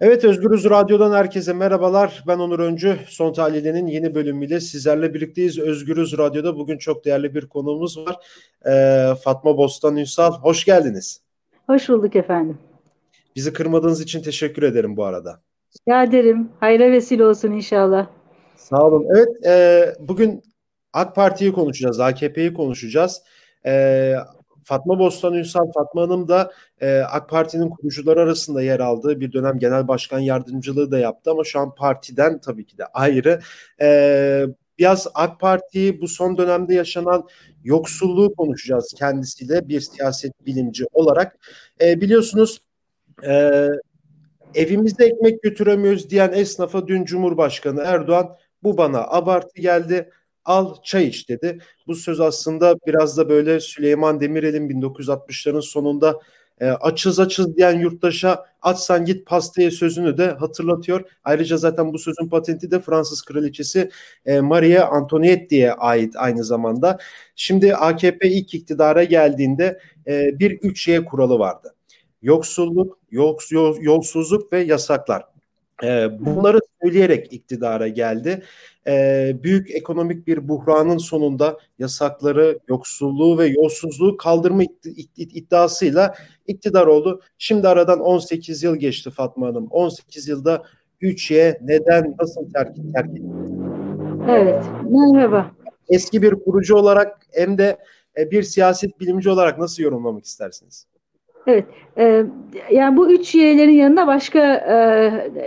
Evet Özgürüz Radyo'dan herkese merhabalar. Ben Onur Öncü. Son Tahlili'nin yeni bölümüyle sizlerle birlikteyiz. Özgürüz Radyo'da bugün çok değerli bir konuğumuz var. Ee, Fatma Bostan Ünsal. Hoş geldiniz. Hoş bulduk efendim. Bizi kırmadığınız için teşekkür ederim bu arada. Rica ederim. Hayra vesile olsun inşallah. Sağ olun. Evet e, bugün AK Parti'yi konuşacağız, AKP'yi konuşacağız. E, Fatma Bostan Ünsal, Fatma Hanım da e, AK Parti'nin kurucuları arasında yer aldığı bir dönem genel başkan yardımcılığı da yaptı ama şu an partiden tabii ki de ayrı. E, biraz AK Parti'yi bu son dönemde yaşanan yoksulluğu konuşacağız kendisiyle bir siyaset bilimci olarak. E, biliyorsunuz e, evimizde ekmek götüremiyoruz diyen esnafa dün Cumhurbaşkanı Erdoğan bu bana abartı geldi al çay iç dedi. Bu söz aslında biraz da böyle Süleyman Demirel'in 1960'ların sonunda e, açız açız diyen yurttaşa açsan git pastaya sözünü de hatırlatıyor. Ayrıca zaten bu sözün patenti de Fransız kraliçesi e, Maria Antoinette'ye ait aynı zamanda. Şimdi AKP ilk iktidara geldiğinde e, bir 3Y kuralı vardı. Yoksulluk, yoks, yolsuzluk ve yasaklar. E, bunları söyleyerek iktidara geldi e, büyük ekonomik bir buhranın sonunda yasakları, yoksulluğu ve yolsuzluğu kaldırma iddiasıyla iktidar oldu. Şimdi aradan 18 yıl geçti Fatma Hanım. 18 yılda 3'ye neden, nasıl terk, terk etti? Evet, merhaba. Eski bir kurucu olarak hem de e, bir siyaset bilimci olarak nasıl yorumlamak istersiniz? Evet, e, yani bu üç y'lerin yanına başka e,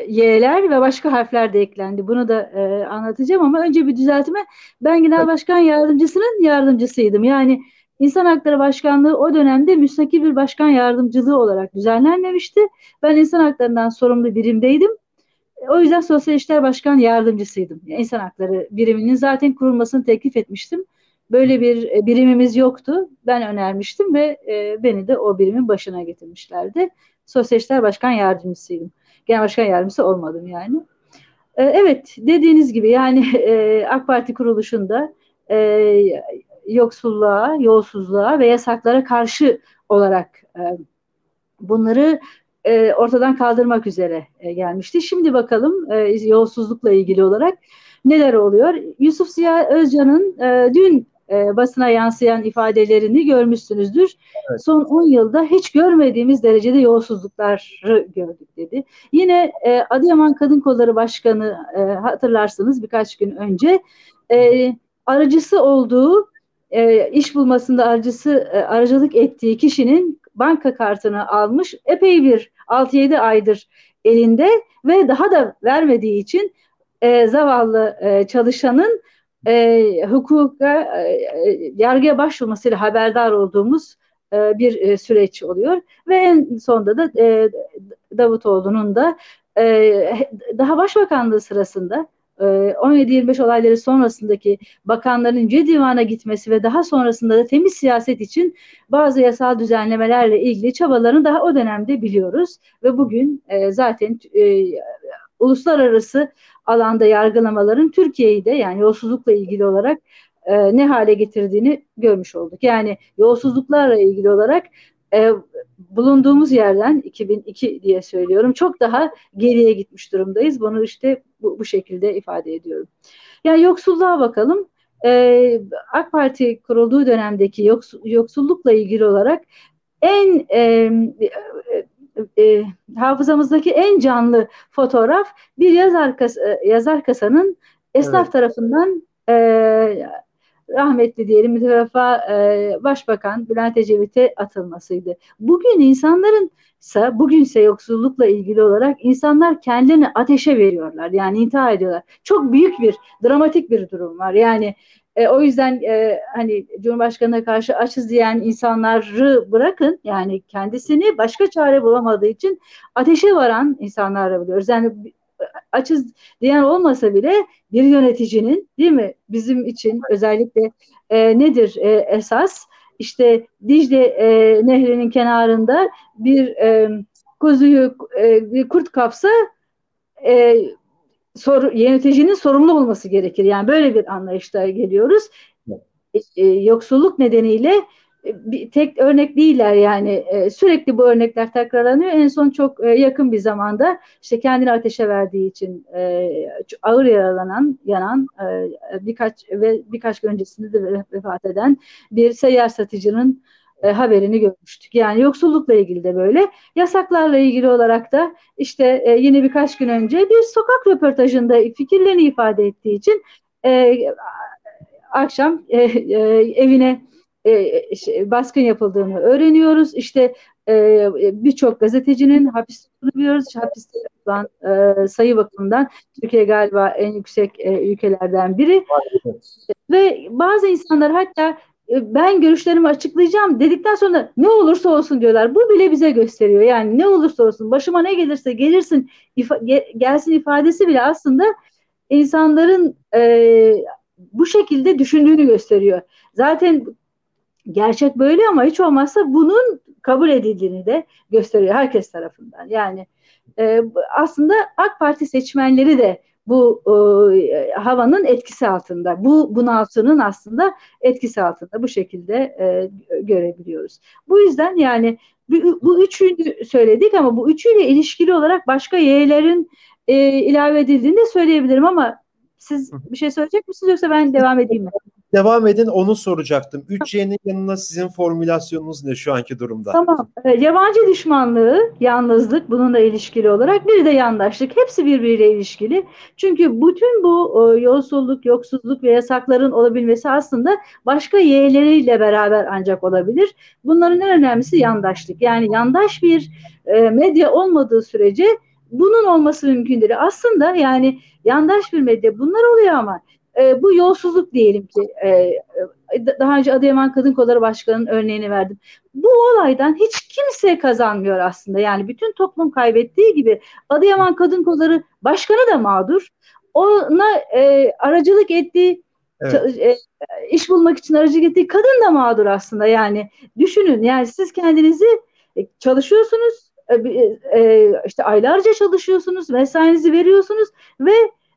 y'ler ve başka harfler de eklendi. Bunu da e, anlatacağım ama önce bir düzeltme. Ben Genel Başkan Yardımcısının yardımcısıydım. Yani İnsan Hakları Başkanlığı o dönemde müstakil bir başkan yardımcılığı olarak düzenlenmemişti. Ben insan haklarından sorumlu birimdeydim. O yüzden Sosyal İşler Başkan Yardımcısıydım. İnsan Hakları biriminin zaten kurulmasını teklif etmiştim. Böyle bir e, birimimiz yoktu. Ben önermiştim ve e, beni de o birimin başına getirmişlerdi. Sosyal İşler Başkan Yardımcısıydım. Genel Başkan Yardımcısı olmadım yani. E, evet dediğiniz gibi yani AK Parti kuruluşunda yoksulluğa, yolsuzluğa ve yasaklara karşı olarak bunları ortadan kaldırmak üzere gelmişti. Şimdi bakalım yolsuzlukla ilgili olarak neler oluyor? Yusuf Ziya Özcan'ın dün e, basına yansıyan ifadelerini görmüşsünüzdür. Evet. Son 10 yılda hiç görmediğimiz derecede yolsuzlukları gördük dedi. Yine e, Adıyaman Kadın Kolları Başkanı e, hatırlarsınız birkaç gün önce e, aracısı olduğu e, iş bulmasında aracısı e, aracılık ettiği kişinin banka kartını almış epey bir 6-7 aydır elinde ve daha da vermediği için e, zavallı e, çalışanın e, hukuka, e, yargıya başvurmasıyla haberdar olduğumuz e, bir e, süreç oluyor. Ve en sonunda da e, Davutoğlu'nun da e, daha başbakanlığı sırasında 17-25 olayları sonrasındaki bakanların Yüce Divan'a gitmesi ve daha sonrasında da temiz siyaset için bazı yasal düzenlemelerle ilgili çabalarını daha o dönemde biliyoruz. Ve bugün e, zaten e, uluslararası alanda yargılamaların Türkiye'yi de yani yolsuzlukla ilgili olarak e, ne hale getirdiğini görmüş olduk. Yani yolsuzluklarla ilgili olarak e, bulunduğumuz yerden 2002 diye söylüyorum çok daha geriye gitmiş durumdayız. Bunu işte bu, bu şekilde ifade ediyorum. Yani yoksulluğa bakalım. Ee, AK Parti kurulduğu dönemdeki yoks, yoksullukla ilgili olarak en e, e, hafızamızdaki en canlı fotoğraf bir yazar, kasa, e, yazar kasanın esnaf evet. tarafından e, rahmetli diyelim mütevefa e, Başbakan Bülent Ecevit'e atılmasıydı. Bugün insanların ise bugünse yoksullukla ilgili olarak insanlar kendilerini ateşe veriyorlar. Yani intihar ediyorlar. Çok büyük bir dramatik bir durum var. Yani e, o yüzden e, hani Cumhurbaşkanı'na karşı açız diyen insanları bırakın yani kendisini başka çare bulamadığı için ateşe varan insanlarla biliyoruz. Yani açız diyen olmasa bile bir yöneticinin değil mi bizim için özellikle e, nedir e, esas? İşte Dicle e, nehrinin kenarında bir e, kuzuyu e, bir kurt kapsa e, sor, yöneticinin sorumlu olması gerekir. Yani böyle bir anlayışta geliyoruz. E, e, yoksulluk nedeniyle bir tek örnek değiller yani e, sürekli bu örnekler tekrarlanıyor. En son çok e, yakın bir zamanda işte kendini ateşe verdiği için e, ağır yaralanan, yanan e, birkaç ve birkaç gün öncesinde de vefat eden bir seyyar satıcının e, haberini görmüştük. Yani yoksullukla ilgili de böyle. Yasaklarla ilgili olarak da işte e, yine birkaç gün önce bir sokak röportajında fikirlerini ifade ettiği için e, akşam e, e, evine e, şey, baskın yapıldığını öğreniyoruz. İşte e, birçok gazetecinin hapiste bulunuyoruz. Hapiste yapılan e, sayı bakımından Türkiye galiba en yüksek e, ülkelerden biri. Ve bazı insanlar hatta ben görüşlerimi açıklayacağım dedikten sonra ne olursa olsun diyorlar. Bu bile bize gösteriyor. Yani ne olursa olsun başıma ne gelirse gelirsin ifa, gelsin ifadesi bile aslında insanların e, bu şekilde düşündüğünü gösteriyor. Zaten gerçek böyle ama hiç olmazsa bunun kabul edildiğini de gösteriyor herkes tarafından. Yani e, aslında AK Parti seçmenleri de bu e, havanın etkisi altında, bu bunaltının aslında etkisi altında bu şekilde e, görebiliyoruz. Bu yüzden yani bu, bu üçünü söyledik ama bu üçüyle ilişkili olarak başka y'lerin e, ilave edildiğini de söyleyebilirim ama siz bir şey söyleyecek misiniz yoksa ben devam edeyim mi? Devam edin onu soracaktım. 3Y'nin yanına sizin formülasyonunuz ne şu anki durumda? Tamam. E, yabancı düşmanlığı, yalnızlık bununla ilişkili olarak bir de yandaşlık. Hepsi birbiriyle ilişkili. Çünkü bütün bu e, yolsuzluk, yoksuzluk ve yasakların olabilmesi aslında başka Y'leriyle beraber ancak olabilir. Bunların en önemlisi yandaşlık. Yani yandaş bir e, medya olmadığı sürece bunun olması mümkün değil. Aslında yani yandaş bir medya bunlar oluyor ama e, bu yolsuzluk diyelim ki e, e, daha önce Adıyaman Kadın Kolları Başkanı'nın örneğini verdim. Bu olaydan hiç kimse kazanmıyor aslında. Yani bütün toplum kaybettiği gibi Adıyaman Kadın Kolları Başkanı da mağdur. Ona e, aracılık ettiği Evet. E, iş bulmak için aracılık ettiği kadın da mağdur aslında yani düşünün yani siz kendinizi e, çalışıyorsunuz e, işte aylarca çalışıyorsunuz mesainizi veriyorsunuz ve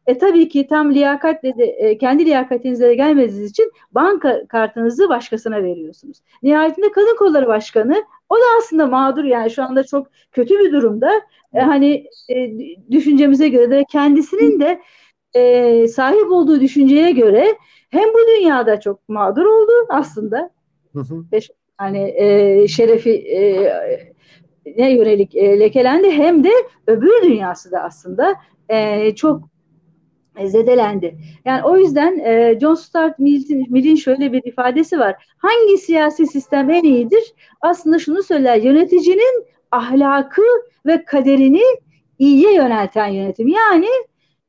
e tabii ki tam liyakatle de e, kendi liyakatinize de gelmediğiniz için banka kartınızı başkasına veriyorsunuz. Nihayetinde kadın kolları başkanı o da aslında mağdur yani şu anda çok kötü bir durumda. E, hani e, düşüncemize göre de kendisinin de e, sahip olduğu düşünceye göre hem bu dünyada çok mağdur oldu aslında. Hı hı. hani e, şerefi e, ne yönelik e, lekelendi hem de öbür dünyası da aslında e, çok zedelendi. Yani o yüzden e, John Stuart Mill'in şöyle bir ifadesi var. Hangi siyasi sistem en iyidir? Aslında şunu söyler. Yöneticinin ahlakı ve kaderini iyiye yönelten yönetim. Yani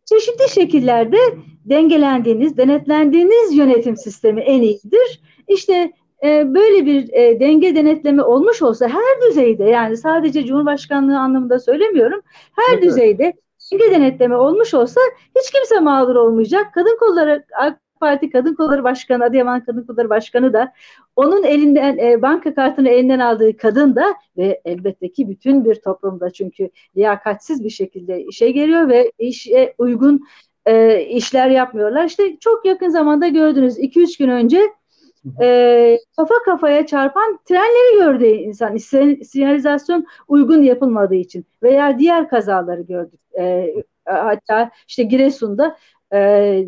çeşitli şekillerde dengelendiğiniz, denetlendiğiniz yönetim sistemi en iyidir. İşte e, böyle bir e, denge denetleme olmuş olsa her düzeyde yani sadece Cumhurbaşkanlığı anlamında söylemiyorum. Her evet. düzeyde denge denetleme olmuş olsa hiç kimse mağdur olmayacak. Kadın kolları AK Parti Kadın Kolları Başkanı, Adıyaman Kadın Kolları Başkanı da onun elinden e, banka kartını elinden aldığı kadın da ve elbette ki bütün bir toplumda çünkü liyakatsiz bir şekilde işe geliyor ve işe uygun e, işler yapmıyorlar. İşte çok yakın zamanda gördünüz 2-3 gün önce e, kafa kafaya çarpan trenleri gördü insan. Sinyalizasyon uygun yapılmadığı için veya diğer kazaları gördük. E, hatta işte Giresun'da e,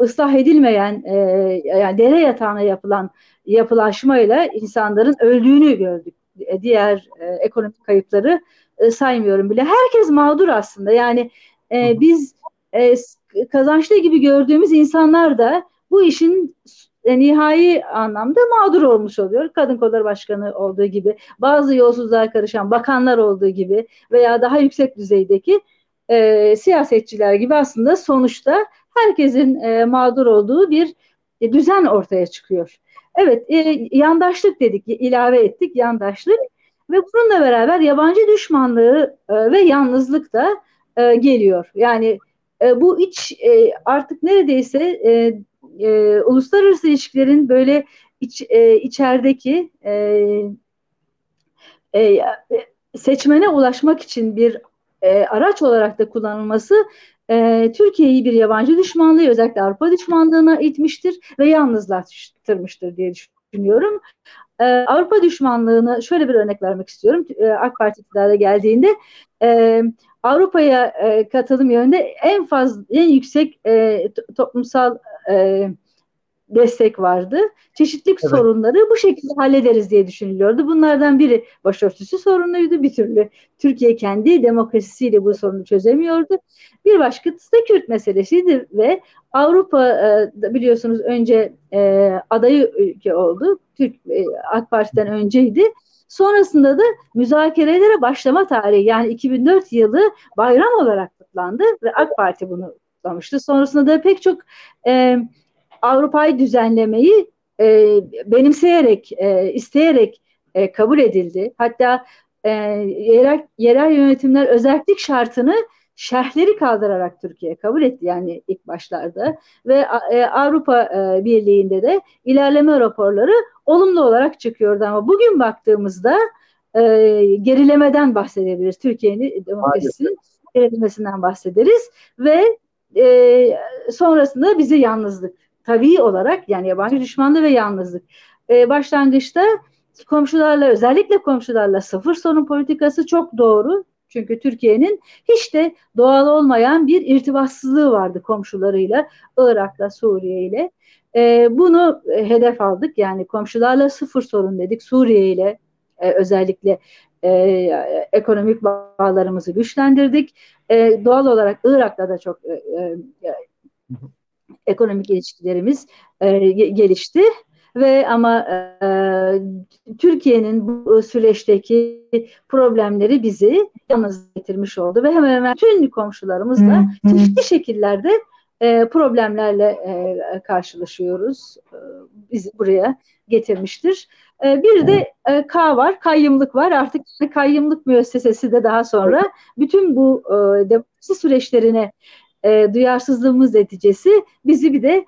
ıslah edilmeyen e, yani dere yatağına yapılan yapılaşmayla insanların öldüğünü gördük. E, diğer e, ekonomik kayıpları e, saymıyorum bile. Herkes mağdur aslında. Yani e, biz e, kazançlı gibi gördüğümüz insanlar da bu işin e, nihai anlamda mağdur olmuş oluyor. Kadın Kolları Başkanı olduğu gibi, bazı yolsuzluğa karışan bakanlar olduğu gibi veya daha yüksek düzeydeki e, siyasetçiler gibi aslında sonuçta herkesin e, mağdur olduğu bir e, düzen ortaya çıkıyor. Evet, e, yandaşlık dedik, ilave ettik yandaşlık ve bununla beraber yabancı düşmanlığı e, ve yalnızlık da e, geliyor. Yani e, bu iç e, artık neredeyse e, e, uluslararası ilişkilerin böyle iç, e, içerideki e, e, seçmene ulaşmak için bir e, araç olarak da kullanılması e, Türkiye'yi bir yabancı düşmanlığı özellikle Avrupa düşmanlığına itmiştir ve yalnızlaştırmıştır diye düşünüyorum. Ee, Avrupa düşmanlığını şöyle bir örnek vermek istiyorum. Ee, AK Parti iktidara geldiğinde e, Avrupa'ya e, katılım yönünde en fazla en yüksek e, toplumsal e, destek vardı. Çeşitli evet. sorunları bu şekilde hallederiz diye düşünülüyordu. Bunlardan biri başörtüsü sorunuydu bir türlü. Türkiye kendi demokrasisiyle bu sorunu çözemiyordu. Bir başkası da Kürt meselesiydi ve Avrupa e, biliyorsunuz önce e, adayı ülke oldu. Türk e, AK Parti'den önceydi. Sonrasında da müzakerelere başlama tarihi yani 2004 yılı bayram olarak kutlandı ve AK Parti bunu kutlamıştı. Sonrasında da pek çok e, Avrupa'yı düzenlemeyi e, benimseyerek, e, isteyerek e, kabul edildi. Hatta e, yerel, yerel yönetimler özellik şartını şerhleri kaldırarak Türkiye kabul etti yani ilk başlarda ve e, Avrupa e, Birliği'nde de ilerleme raporları olumlu olarak çıkıyordu ama bugün baktığımızda e, gerilemeden bahsedebiliriz. Türkiye'nin demokrasisinin gerilemesinden bahsederiz ve e, sonrasında bizi yalnızlık tabii olarak yani yabancı düşmanlığı ve yalnızlık. E, başlangıçta komşularla özellikle komşularla sıfır sorun politikası çok doğru. Çünkü Türkiye'nin hiç de doğal olmayan bir irtibatsızlığı vardı komşularıyla, Irak'la, Suriye ile. E, bunu hedef aldık. Yani komşularla sıfır sorun dedik. Suriye ile e, özellikle e, ekonomik bağlarımızı güçlendirdik. E, doğal olarak Irak'la da çok e, e, ekonomik ilişkilerimiz e, gelişti ve ama e, Türkiye'nin bu süreçteki problemleri bizi yalnız getirmiş oldu ve hemen hemen tüm komşularımızla çeşitli şekillerde e, problemlerle e, karşılaşıyoruz. E, bizi buraya getirmiştir. E, bir de e, K var, kayyımlık var. Artık kayyımlık müessesesi de daha sonra bütün bu e, demokrasi süreçlerine e, duyarsızlığımız neticesi bizi bir de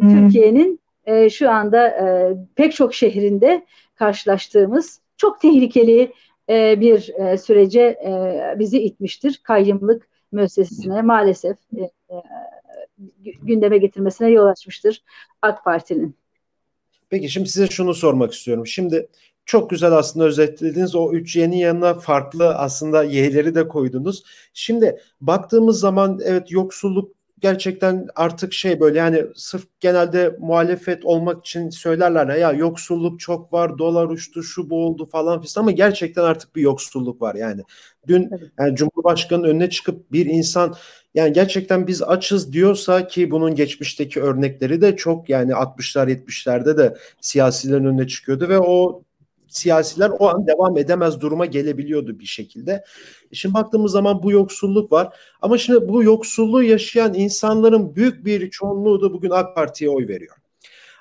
Türkiye'nin şu anda pek çok şehrinde karşılaştığımız çok tehlikeli bir sürece bizi itmiştir. Kayyımlık müessesesine maalesef gündeme getirmesine yol açmıştır AK Parti'nin. Peki şimdi size şunu sormak istiyorum. Şimdi çok güzel aslında özetlediniz. O üç yeni yanına farklı aslında y'leri de koydunuz. Şimdi baktığımız zaman evet yoksulluk gerçekten artık şey böyle yani sırf genelde muhalefet olmak için söylerler ya yoksulluk çok var, dolar uçtu, şu bu oldu falan filan ama gerçekten artık bir yoksulluk var yani. Dün yani Cumhurbaşkanı'nın önüne çıkıp bir insan yani gerçekten biz açız diyorsa ki bunun geçmişteki örnekleri de çok yani 60'lar 70'lerde de siyasilerin önüne çıkıyordu ve o siyasiler o an devam edemez duruma gelebiliyordu bir şekilde. E şimdi baktığımız zaman bu yoksulluk var. Ama şimdi bu yoksulluğu yaşayan insanların büyük bir çoğunluğu da bugün AK Parti'ye oy veriyor.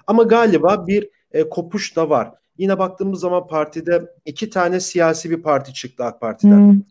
Ama galiba bir e, kopuş da var. Yine baktığımız zaman partide iki tane siyasi bir parti çıktı AK Parti'den.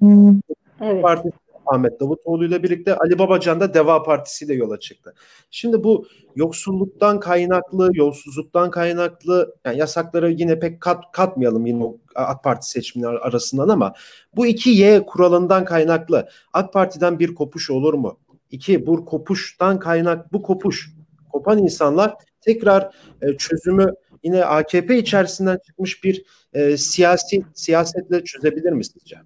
Evet. Parti Ahmet Davutoğlu ile birlikte Ali Babacan da Deva Partisi ile yola çıktı. Şimdi bu yoksulluktan kaynaklı, yolsuzluktan kaynaklı yani yasakları yine pek kat, katmayalım yine o AK Parti seçimleri arasından ama bu iki Y kuralından kaynaklı AK Parti'den bir kopuş olur mu? İki bu kopuştan kaynak bu kopuş kopan insanlar tekrar e, çözümü yine AKP içerisinden çıkmış bir e, siyasi siyasetle çözebilir mi sizce?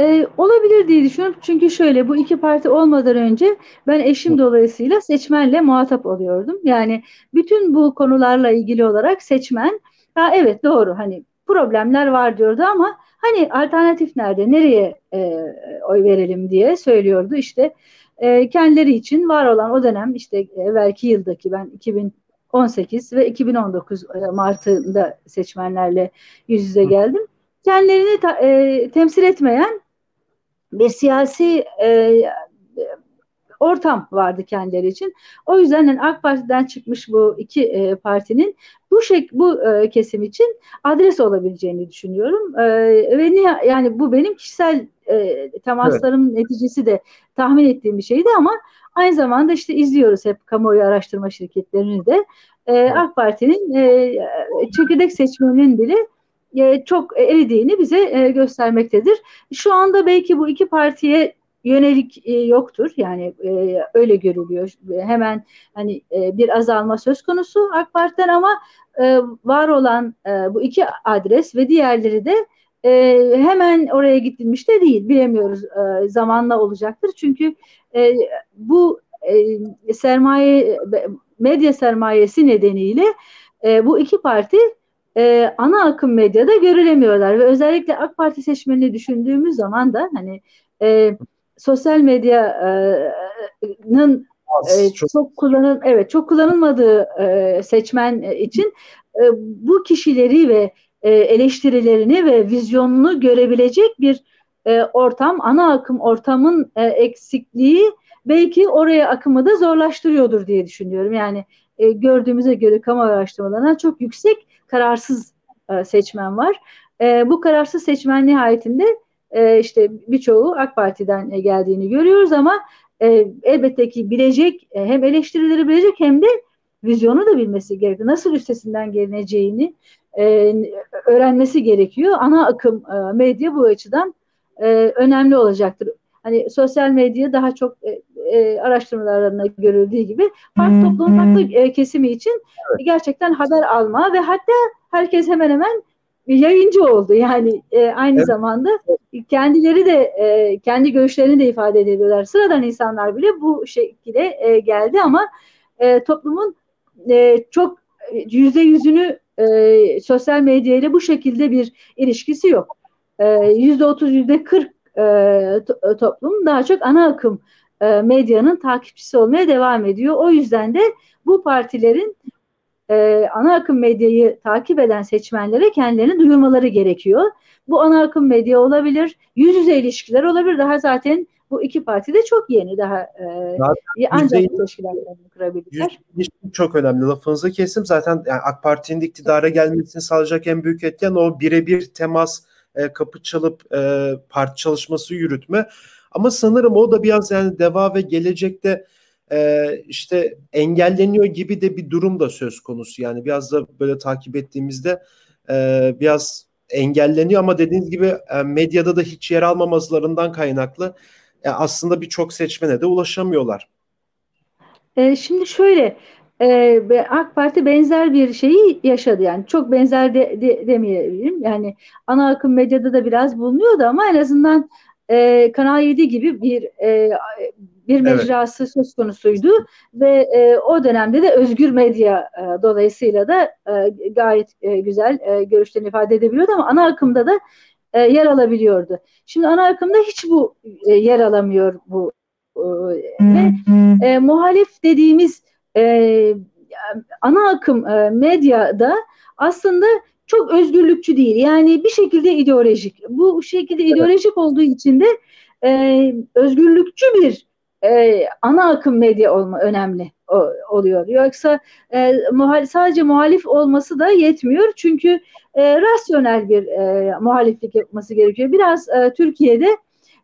Ee, olabilir diye düşünüyorum. Çünkü şöyle bu iki parti olmadan önce ben eşim dolayısıyla seçmenle muhatap oluyordum. Yani bütün bu konularla ilgili olarak seçmen ha evet doğru hani problemler var diyordu ama hani alternatif nerede nereye e, oy verelim diye söylüyordu. İşte e, kendileri için var olan o dönem işte evvelki yıldaki ben 2018 ve 2019 e, Mart'ında seçmenlerle yüz yüze geldim kendilerini ta, e, temsil etmeyen bir siyasi e, ortam vardı kendileri için. O yüzden yani AK Parti'den çıkmış bu iki e, partinin bu şek bu e, kesim için adres olabileceğini düşünüyorum. E, ve ne, yani bu benim kişisel e, temaslarım evet. neticesi de tahmin ettiğim bir şeydi ama aynı zamanda işte izliyoruz hep kamuoyu araştırma şirketlerini de. E. AK Parti'nin e, çekirdek seçmeninin bile e, çok eridiğini bize e, göstermektedir. Şu anda belki bu iki partiye yönelik e, yoktur. Yani öyle görülüyor. Hemen hani bir azalma söz konusu AK Parti'den ama var olan bu iki adres ve diğerleri de e, hemen oraya gidilmiş de değil. Bilemiyoruz e, zamanla olacaktır. Çünkü e, bu e, sermaye medya sermayesi nedeniyle e, bu iki parti e, ana akım medyada görülemiyorlar ve özellikle AK Parti seçmenini düşündüğümüz zaman da hani e, sosyal medyanın e, çok, çok kullanıl evet çok kullanılmadığı e, seçmen için e, bu kişileri ve e, eleştirilerini ve vizyonunu görebilecek bir e, ortam, ana akım ortamın e, eksikliği belki oraya akımı da zorlaştırıyordur diye düşünüyorum. Yani e, gördüğümüze göre kamu araştırmalarına çok yüksek kararsız e, seçmen var. E, bu kararsız seçmen nihayetinde e, işte birçoğu AK Parti'den e, geldiğini görüyoruz ama e, elbette ki bilecek e, hem eleştirileri bilecek hem de vizyonu da bilmesi gerekiyor. Nasıl üstesinden gelineceğini e, öğrenmesi gerekiyor. Ana akım e, medya bu açıdan e, önemli olacaktır. Hani sosyal medya daha çok e, e, araştırmalarına görüldüğü gibi farklı toplumun farklı e, kesimi için gerçekten haber alma ve hatta herkes hemen hemen yayıncı oldu. Yani e, aynı evet. zamanda kendileri de e, kendi görüşlerini de ifade ediyorlar. Sıradan insanlar bile bu şekilde e, geldi ama e, toplumun e, çok yüzde yüzünü e, sosyal medya ile bu şekilde bir ilişkisi yok. E, yüzde otuz, yüzde kırk e, toplum daha çok ana akım e, medyanın takipçisi olmaya devam ediyor. O yüzden de bu partilerin e, ana akım medyayı takip eden seçmenlere kendilerini duyurmaları gerekiyor. Bu ana akım medya olabilir, yüz yüze ilişkiler olabilir. Daha zaten bu iki parti de çok yeni daha e, ancak teşkilatlarını kurabilirler. Çok önemli. Lafınızı kesim. Zaten yani AK Parti'nin iktidara gelmesini sağlayacak en büyük etken o birebir temas, e, kapı çalıp e, parti çalışması yürütme. Ama sanırım o da biraz yani deva ve gelecekte e, işte engelleniyor gibi de bir durum da söz konusu. Yani biraz da böyle takip ettiğimizde e, biraz engelleniyor ama dediğiniz gibi e, medyada da hiç yer almamazlarından kaynaklı e, aslında birçok seçmene de ulaşamıyorlar. E, şimdi şöyle e, AK Parti benzer bir şeyi yaşadı yani çok benzer de, de, demeyebilirim yani ana akım medyada da biraz bulunuyordu ama en azından e, Kanal 7 gibi bir e, bir mecrası evet. söz konusuydu ve e, o dönemde de özgür medya e, dolayısıyla da e, gayet e, güzel e, görüşlerini ifade edebiliyordu ama ana akımda da e, yer alabiliyordu. Şimdi ana akımda hiç bu e, yer alamıyor bu e, ve e, muhalif dediğimiz e, ana akım e, medyada aslında çok özgürlükçü değil. Yani bir şekilde ideolojik. Bu şekilde evet. ideolojik olduğu için de e, özgürlükçü bir e, ana akım medya olma önemli o, oluyor. Yoksa e, muhal sadece muhalif olması da yetmiyor. Çünkü e, rasyonel bir e, muhaliflik yapması gerekiyor. Biraz e, Türkiye'de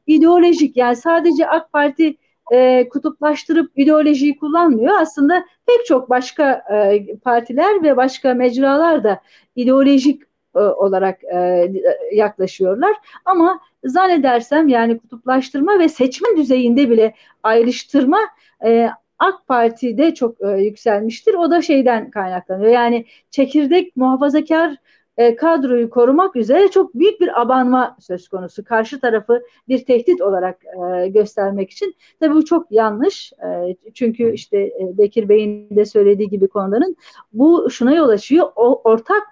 ideolojik yani sadece AK Parti e, kutuplaştırıp ideolojiyi kullanmıyor. Aslında pek çok başka e, partiler ve başka mecralar da ideolojik e, olarak e, yaklaşıyorlar. Ama zannedersem yani kutuplaştırma ve seçmen düzeyinde bile ayrıştırma e, AK Parti'de çok e, yükselmiştir. O da şeyden kaynaklanıyor. Yani çekirdek muhafazakar e, kadroyu korumak üzere çok büyük bir abanma söz konusu. Karşı tarafı bir tehdit olarak e, göstermek için. Tabii bu çok yanlış. E, çünkü işte e, Bekir Bey'in de söylediği gibi konuların bu şuna yol açıyor. O, ortak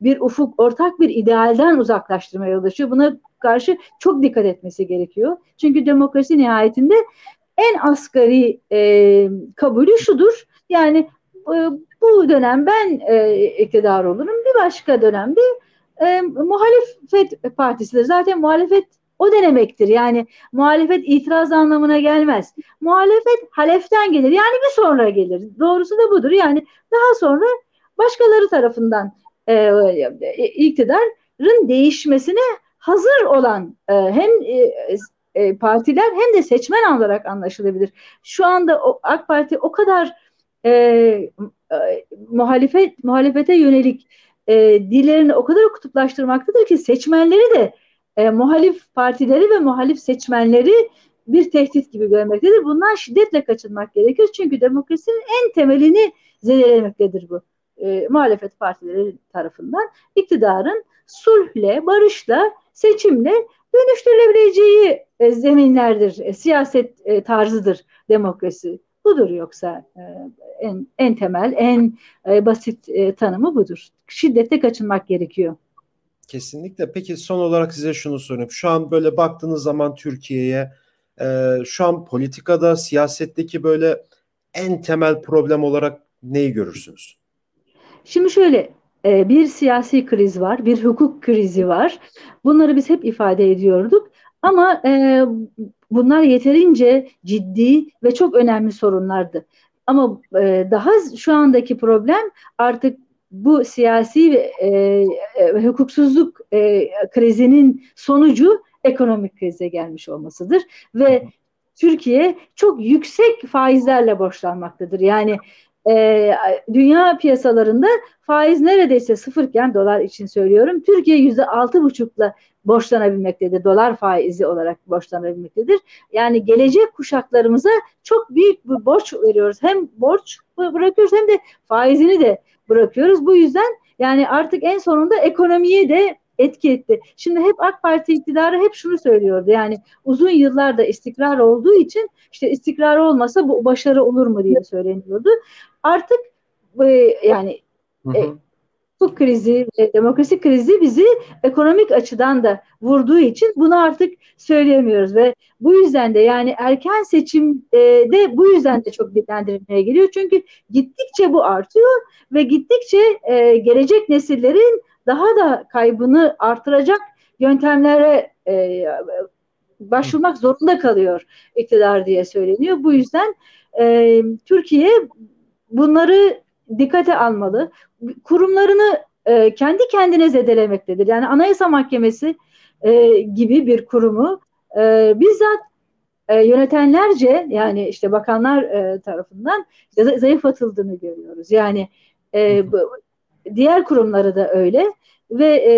bir ufuk, ortak bir idealden uzaklaştırmaya yol açıyor. Buna karşı çok dikkat etmesi gerekiyor. Çünkü demokrasi nihayetinde en asgari e, kabulü şudur. Yani e, bu dönem ben e, iktidar olurum. Bir başka dönemde e, muhalefet partisidir. Zaten muhalefet o denemektir. Yani muhalefet itiraz anlamına gelmez. Muhalefet haleften gelir. Yani bir sonra gelir. Doğrusu da budur. Yani daha sonra başkaları tarafından e, iktidarın değişmesine hazır olan e, hem e, e, partiler hem de seçmen olarak anlaşılabilir. Şu anda o, AK Parti o kadar e, e, muhalefet muhalefete yönelik e, dillerini o kadar kutuplaştırmaktadır ki seçmenleri de e, muhalif partileri ve muhalif seçmenleri bir tehdit gibi görmektedir. Bundan şiddetle kaçınmak gerekir. Çünkü demokrasinin en temelini zedelemektedir bu. E, muhalefet partileri tarafından iktidarın sulhle, barışla, seçimle dönüştürülebileceği e, zeminlerdir, e, siyaset e, tarzıdır demokrasi. Budur yoksa e, en, en temel, en e, basit e, tanımı budur. Şiddete kaçınmak gerekiyor. Kesinlikle. Peki son olarak size şunu sorayım. Şu an böyle baktığınız zaman Türkiye'ye e, şu an politikada, siyasetteki böyle en temel problem olarak neyi görürsünüz? Şimdi şöyle bir siyasi kriz var, bir hukuk krizi var. Bunları biz hep ifade ediyorduk. Ama e, bunlar yeterince ciddi ve çok önemli sorunlardı. Ama e, daha şu andaki problem artık bu siyasi ve e, e, hukuksuzluk e, krizinin sonucu ekonomik krize gelmiş olmasıdır ve Türkiye çok yüksek faizlerle borçlanmaktadır. Yani e, dünya piyasalarında faiz neredeyse sıfırken dolar için söylüyorum. Türkiye yüzde altı buçukla borçlanabilmektedir. Dolar faizi olarak borçlanabilmektedir. Yani gelecek kuşaklarımıza çok büyük bir borç veriyoruz. Hem borç bırakıyoruz hem de faizini de bırakıyoruz. Bu yüzden yani artık en sonunda ekonomiye de etki etti. Şimdi hep AK Parti iktidarı hep şunu söylüyordu. Yani uzun yıllarda istikrar olduğu için işte istikrar olmasa bu başarı olur mu diye söyleniyordu. Artık e, yani e, hukuk krizi ve demokrasi krizi bizi ekonomik açıdan da vurduğu için bunu artık söyleyemiyoruz ve bu yüzden de yani erken seçim e, de bu yüzden de çok dillendirilmeye geliyor. Çünkü gittikçe bu artıyor ve gittikçe e, gelecek nesillerin daha da kaybını artıracak yöntemlere e, başvurmak zorunda kalıyor iktidar diye söyleniyor. Bu yüzden e, Türkiye bunları dikkate almalı. Kurumlarını e, kendi kendine zedelemektedir. Yani Anayasa Mahkemesi e, gibi bir kurumu e, bizzat e, yönetenlerce yani işte bakanlar e, tarafından zayıf atıldığını görüyoruz. Yani e, bu, diğer kurumları da öyle ve e,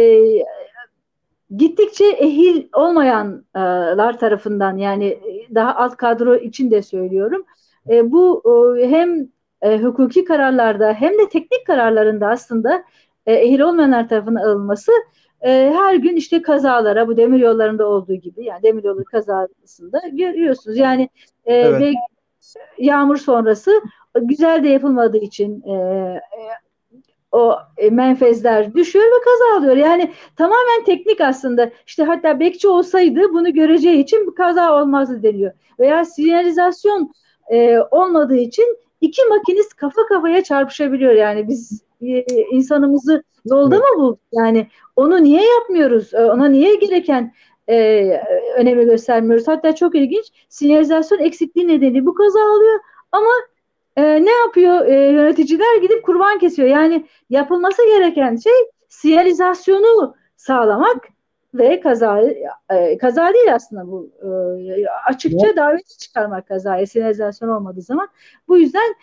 gittikçe ehil olmayanlar tarafından yani daha alt kadro için de söylüyorum. E, bu e, hem e, hukuki kararlarda hem de teknik kararlarında aslında e, ehil olmayanlar tarafından alınması e, her gün işte kazalara bu demir yollarında olduğu gibi yani demir yolu kazasında görüyorsunuz. Yani e, evet. ve yağmur sonrası güzel de yapılmadığı için e, e, o menfezler düşüyor ve kaza oluyor. Yani tamamen teknik aslında. İşte hatta bekçi olsaydı bunu göreceği için bu kaza olmazdı deniyor. Veya sinyalizasyon e, olmadığı için iki makinist kafa kafaya çarpışabiliyor. Yani biz e, insanımızı yolda evet. mı bulduk? Yani onu niye yapmıyoruz? E, ona niye gereken e, önemi göstermiyoruz? Hatta çok ilginç sinyalizasyon eksikliği nedeni bu kaza oluyor ama e, ne yapıyor e, yöneticiler gidip kurban kesiyor. Yani yapılması gereken şey sinyalizasyonu sağlamak ve kaza e, kaza değil aslında bu e, açıkça daveti çıkarmak kazaya sinyalizasyon olmadığı zaman. Bu yüzden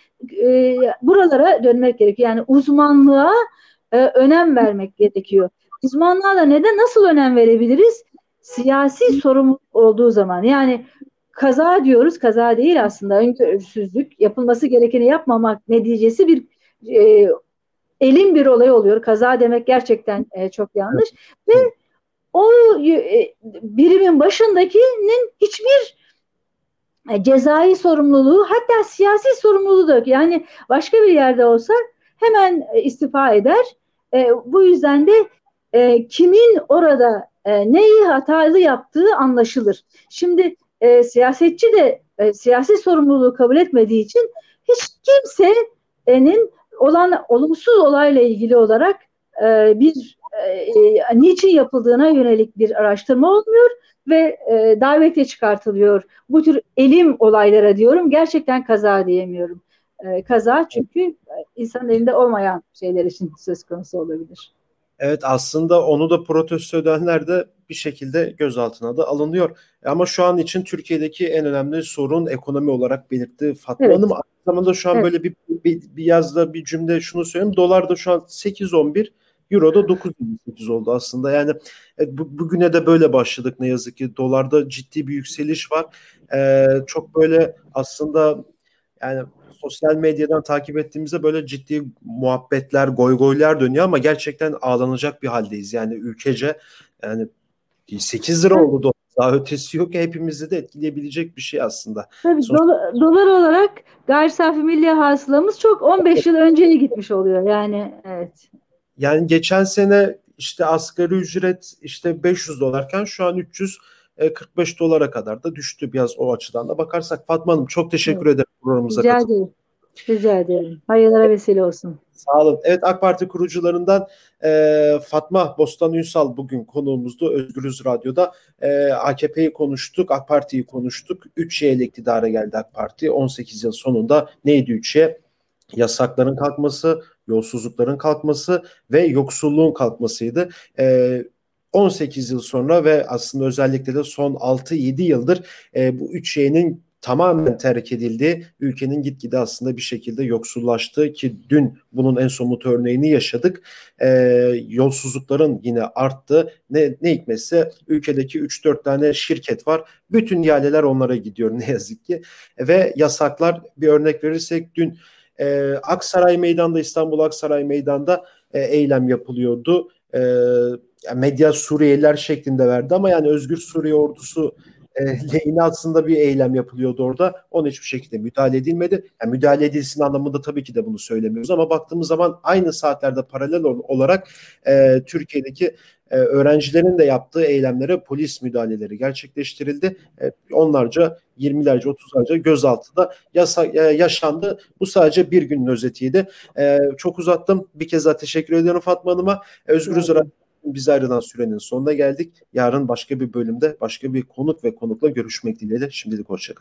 e, buralara dönmek gerekiyor. Yani uzmanlığa e, önem vermek gerekiyor. Uzmanlığa da neden nasıl önem verebiliriz? Siyasi sorumluluk olduğu zaman. Yani kaza diyoruz kaza değil aslında. Öngörüsüzlük yapılması gerekeni yapmamak neticesi bir e, elin bir olay oluyor. Kaza demek gerçekten e, çok yanlış. Ve o e, birimin başındakinin hiçbir e, cezai sorumluluğu hatta siyasi sorumluluğu da yok. Yani başka bir yerde olsa hemen e, istifa eder. Bu yüzden de kimin orada neyi hatalı yaptığı anlaşılır. Şimdi siyasetçi de siyasi sorumluluğu kabul etmediği için hiç kimsenin olan olumsuz olayla ilgili olarak bir e, niçin yapıldığına yönelik bir araştırma olmuyor ve e, davetiye çıkartılıyor. Bu tür elim olaylara diyorum gerçekten kaza diyemiyorum. E, kaza çünkü insan elinde olmayan şeyler için söz konusu olabilir. Evet aslında onu da protesto edenler de bir şekilde gözaltına da alınıyor. Ama şu an için Türkiye'deki en önemli sorun ekonomi olarak belirtti Fatma evet. Hanım. Aynı zamanda şu an evet. böyle bir, bir, bir yazda bir cümle şunu söyleyeyim. Dolar da şu an 8.11 Euro da 9.28 oldu aslında. Yani e, bu, bugüne de böyle başladık ne yazık ki. Dolarda ciddi bir yükseliş var. E, çok böyle aslında yani sosyal medyadan takip ettiğimizde böyle ciddi muhabbetler, goygoylar dönüyor ama gerçekten ağlanacak bir haldeyiz. Yani ülkece yani 8 lira oldu daha ötesi yok. Hepimizi de etkileyebilecek bir şey aslında. Tabii Sonuçta... dolar, dolar olarak gayri safi milli hasılamız çok 15 yıl önceye gitmiş oluyor. Yani evet. Yani geçen sene işte asgari ücret işte 500 dolarken şu an 345 e, dolara kadar da düştü biraz o açıdan da bakarsak. Fatma Hanım çok teşekkür evet. ederim programımıza Rica ederim. Rica ederim. Hayırlara vesile olsun. Sağ olun. Evet AK Parti kurucularından e, Fatma Bostan Ünsal bugün konuğumuzdu Özgürüz Radyo'da. E, AKP'yi konuştuk, AK Parti'yi konuştuk. 3 şeyle iktidara geldi AK Parti. 18 yıl sonunda neydi 3 şey? Yasakların kalkması, yolsuzlukların kalkması ve yoksulluğun kalkmasıydı. E, 18 yıl sonra ve aslında özellikle de son 6-7 yıldır e, bu üç şeyinin tamamen terk edildi. Ülkenin gitgide aslında bir şekilde yoksullaştığı ki dün bunun en somut örneğini yaşadık. E, yolsuzlukların yine arttı. Ne, ne hikmetse ülkedeki 3-4 tane şirket var. Bütün ihaleler onlara gidiyor ne yazık ki. ve yasaklar bir örnek verirsek dün e, Aksaray Meydan'da İstanbul Aksaray Meydan'da e, eylem yapılıyordu. E, medya Suriyeliler şeklinde verdi ama yani Özgür Suriye Ordusu e, lehine aslında bir eylem yapılıyordu orada. Ona hiçbir şekilde müdahale edilmedi. Yani müdahale edilsin anlamında tabii ki de bunu söylemiyoruz ama baktığımız zaman aynı saatlerde paralel olarak e, Türkiye'deki e, öğrencilerin de yaptığı eylemlere polis müdahaleleri gerçekleştirildi. E, onlarca, 20'lerce, 30'larca gözaltı da yasa, e, yaşandı. Bu sadece bir günün özetiydi. E, çok uzattım. Bir kez daha teşekkür ediyorum Fatma Hanım'a. Özgür Özel biz ayrılan sürenin sonuna geldik. Yarın başka bir bölümde başka bir konuk ve konukla görüşmek dileğiyle. Şimdilik hoşçakalın.